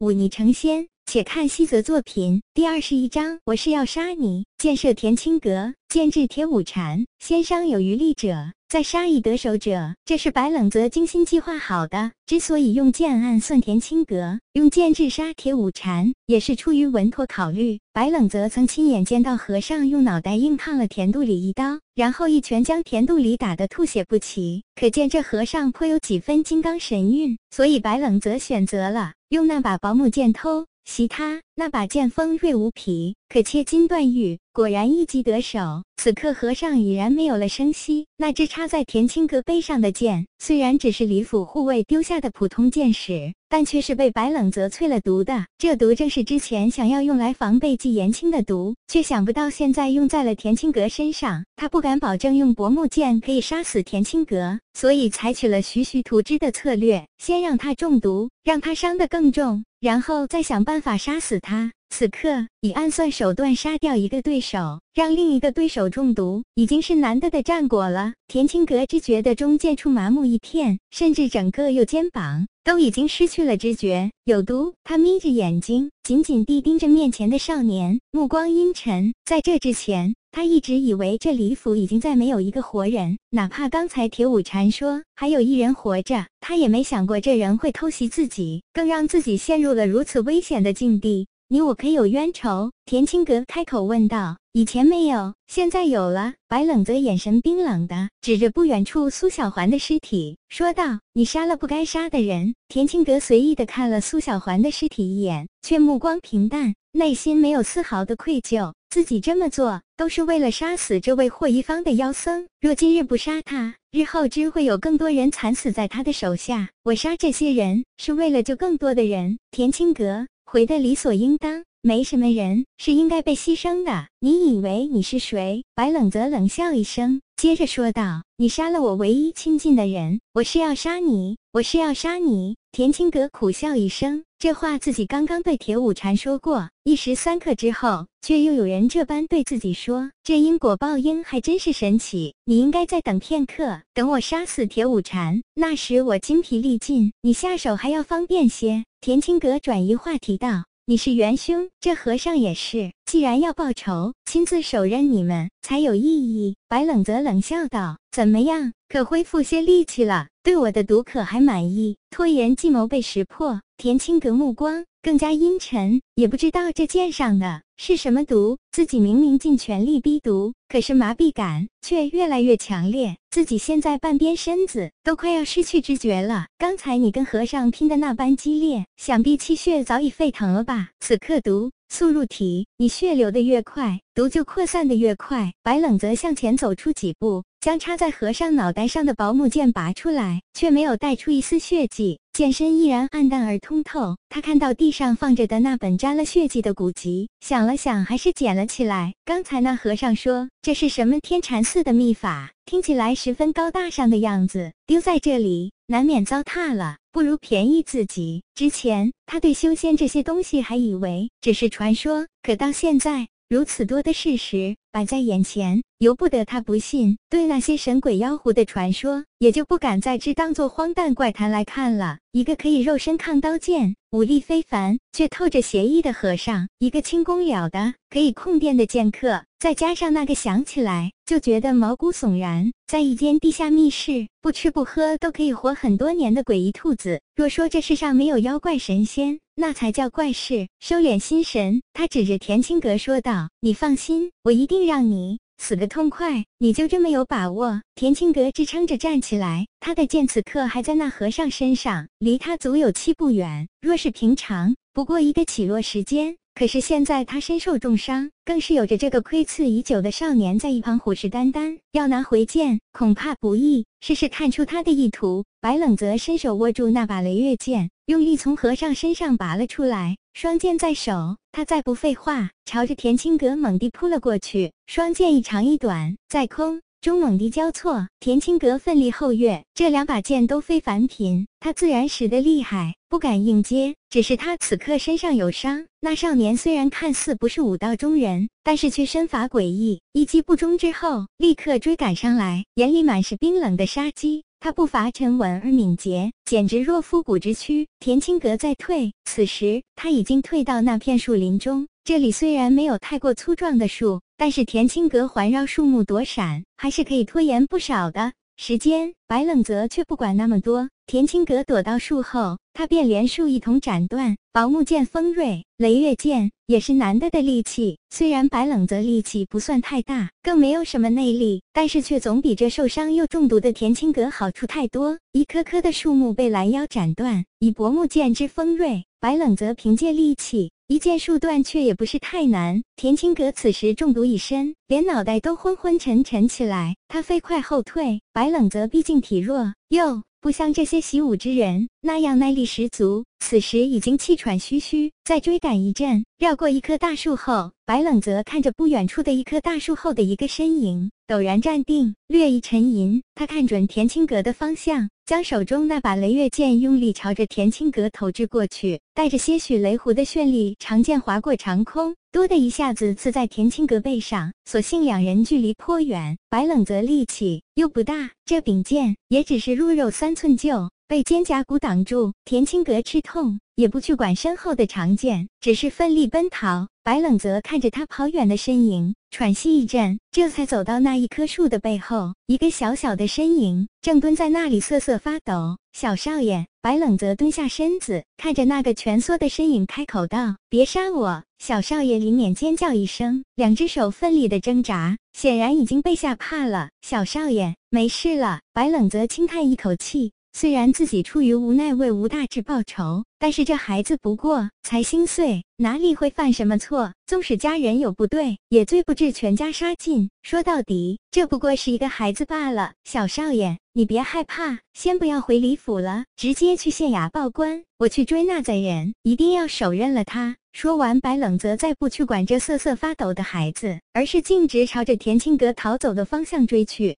舞霓成仙。且看西泽作品第二十一章，我是要杀你。建设田青阁，建制铁五禅。先商有余力者，再杀一得手者。这是白冷泽精心计划好的。之所以用剑暗算田青阁，用剑制杀铁五禅，也是出于稳妥考虑。白冷泽曾亲眼见到和尚用脑袋硬抗了田度里一刀，然后一拳将田度里打得吐血不起，可见这和尚颇有几分金刚神韵。所以白冷泽选择了用那把宝木剑偷。袭他那把剑锋锐无匹，可切金断玉，果然一击得手。此刻和尚已然没有了声息。那支插在田青阁背上的剑，虽然只是李府护卫丢下的普通剑矢，但却是被白冷泽淬了毒的。这毒正是之前想要用来防备季延青的毒，却想不到现在用在了田青阁身上。他不敢保证用薄木剑可以杀死田青阁，所以采取了徐徐图之的策略，先让他中毒，让他伤得更重。然后再想办法杀死他。此刻以暗算手段杀掉一个对手，让另一个对手中毒，已经是难得的战果了。田青阁只觉得中间处麻木一片，甚至整个右肩膀都已经失去了知觉。有毒！他眯着眼睛，紧紧地盯着面前的少年，目光阴沉。在这之前。他一直以为这李府已经再没有一个活人，哪怕刚才铁舞禅说还有一人活着，他也没想过这人会偷袭自己，更让自己陷入了如此危险的境地。你我可有冤仇？田青阁开口问道。以前没有，现在有了。白冷泽眼神冰冷的指着不远处苏小环的尸体，说道：“你杀了不该杀的人。”田青阁随意的看了苏小环的尸体一眼，却目光平淡，内心没有丝毫的愧疚。自己这么做都是为了杀死这位霍一方的妖僧。若今日不杀他，日后只会有更多人惨死在他的手下。我杀这些人是为了救更多的人。田青阁回的理所应当，没什么人是应该被牺牲的。你以为你是谁？白冷泽冷笑一声，接着说道：“你杀了我唯一亲近的人，我是要杀你，我是要杀你。”田青阁苦笑一声。这话自己刚刚对铁五禅说过，一时三刻之后，却又有人这般对自己说，这因果报应还真是神奇。你应该再等片刻，等我杀死铁五禅，那时我精疲力尽，你下手还要方便些。田青阁转移话题道：“你是元凶，这和尚也是。既然要报仇，亲自手刃你们才有意义。”白冷则冷笑道：“怎么样，可恢复些力气了？对我的毒可还满意？”拖延计谋被识破。田青阁目光更加阴沉，也不知道这剑上的是什么毒。自己明明尽全力逼毒，可是麻痹感却越来越强烈。自己现在半边身子都快要失去知觉了。刚才你跟和尚拼的那般激烈，想必气血早已沸腾了吧？此刻毒速入体，你血流的越快，毒就扩散的越快。白冷则向前走出几步，将插在和尚脑袋上的薄木剑拔出来，却没有带出一丝血迹。剑身依然暗淡而通透。他看到地上放着的那本沾了血迹的古籍，想了想，还是捡了起来。刚才那和尚说这是什么天禅寺的秘法，听起来十分高大上的样子，丢在这里难免糟蹋了，不如便宜自己。之前他对修仙这些东西还以为只是传说，可到现在。如此多的事实摆在眼前，由不得他不信。对那些神鬼妖狐的传说，也就不敢再只当做荒诞怪谈来看了。一个可以肉身抗刀剑、武力非凡却透着邪意的和尚，一个轻功了得、可以控电的剑客，再加上那个想起来就觉得毛骨悚然，在一间地下密室不吃不喝都可以活很多年的诡异兔子。若说这世上没有妖怪神仙，那才叫怪事。收敛心神，他指着田青阁说道：“你放心，我一定让你死个痛快。你就这么有把握？”田青阁支撑着站起来，他的剑此刻还在那和尚身上，离他足有七步远。若是平常，不过一个起落时间。可是现在他身受重伤，更是有着这个窥伺已久的少年在一旁虎视眈眈，要拿回剑恐怕不易。试试看出他的意图。白冷则伸手握住那把雷月剑，用力从和尚身上拔了出来，双剑在手。他再不废话，朝着田青阁猛地扑了过去，双剑一长一短，在空。中猛地交错，田青阁奋力后跃，这两把剑都非凡品，他自然使得厉害，不敢硬接。只是他此刻身上有伤。那少年虽然看似不是武道中人，但是却身法诡异，一击不中之后，立刻追赶上来，眼里满是冰冷的杀机。他步伐沉稳而敏捷，简直若复古之躯。田青阁在退，此时他已经退到那片树林中。这里虽然没有太过粗壮的树，但是田青阁环绕树木躲闪，还是可以拖延不少的时间。白冷泽却不管那么多，田青阁躲到树后，他便连树一同斩断。薄木剑锋锐，雷月剑也是难得的利器。虽然白冷泽力气不算太大，更没有什么内力，但是却总比这受伤又中毒的田青阁好处太多。一棵棵的树木被拦腰斩断，以薄木剑之锋锐，白冷泽凭借力气。一剑数断却也不是太难。田青阁此时中毒已深，连脑袋都昏昏沉沉起来。他飞快后退。白冷泽毕竟体弱，又不像这些习武之人那样耐力十足，此时已经气喘吁吁。再追赶一阵，绕过一棵大树后，白冷泽看着不远处的一棵大树后的一个身影，陡然站定，略一沉吟。他看准田青阁的方向。将手中那把雷月剑用力朝着田青阁投掷过去，带着些许雷弧的绚丽长剑划过长空，多的一下子刺在田青阁背上。所幸两人距离颇远，白冷泽力气又不大，这柄剑也只是入肉三寸就被肩胛骨挡住。田青阁吃痛，也不去管身后的长剑，只是奋力奔逃。白冷泽看着他跑远的身影，喘息一阵，这才走到那一棵树的背后，一个小小的身影正蹲在那里瑟瑟发抖。小少爷，白冷泽蹲下身子，看着那个蜷缩的身影，开口道：“别杀我！”小少爷林勉尖叫一声，两只手奋力的挣扎，显然已经被吓怕了。小少爷，没事了。白冷泽轻叹一口气。虽然自己出于无奈为吴大志报仇，但是这孩子不过才心碎，哪里会犯什么错？纵使家人有不对，也罪不至全家杀尽。说到底，这不过是一个孩子罢了。小少爷，你别害怕，先不要回李府了，直接去县衙报官。我去追那贼人，一定要手刃了他。说完，白冷泽再不去管这瑟瑟发抖的孩子，而是径直朝着田青阁逃走的方向追去。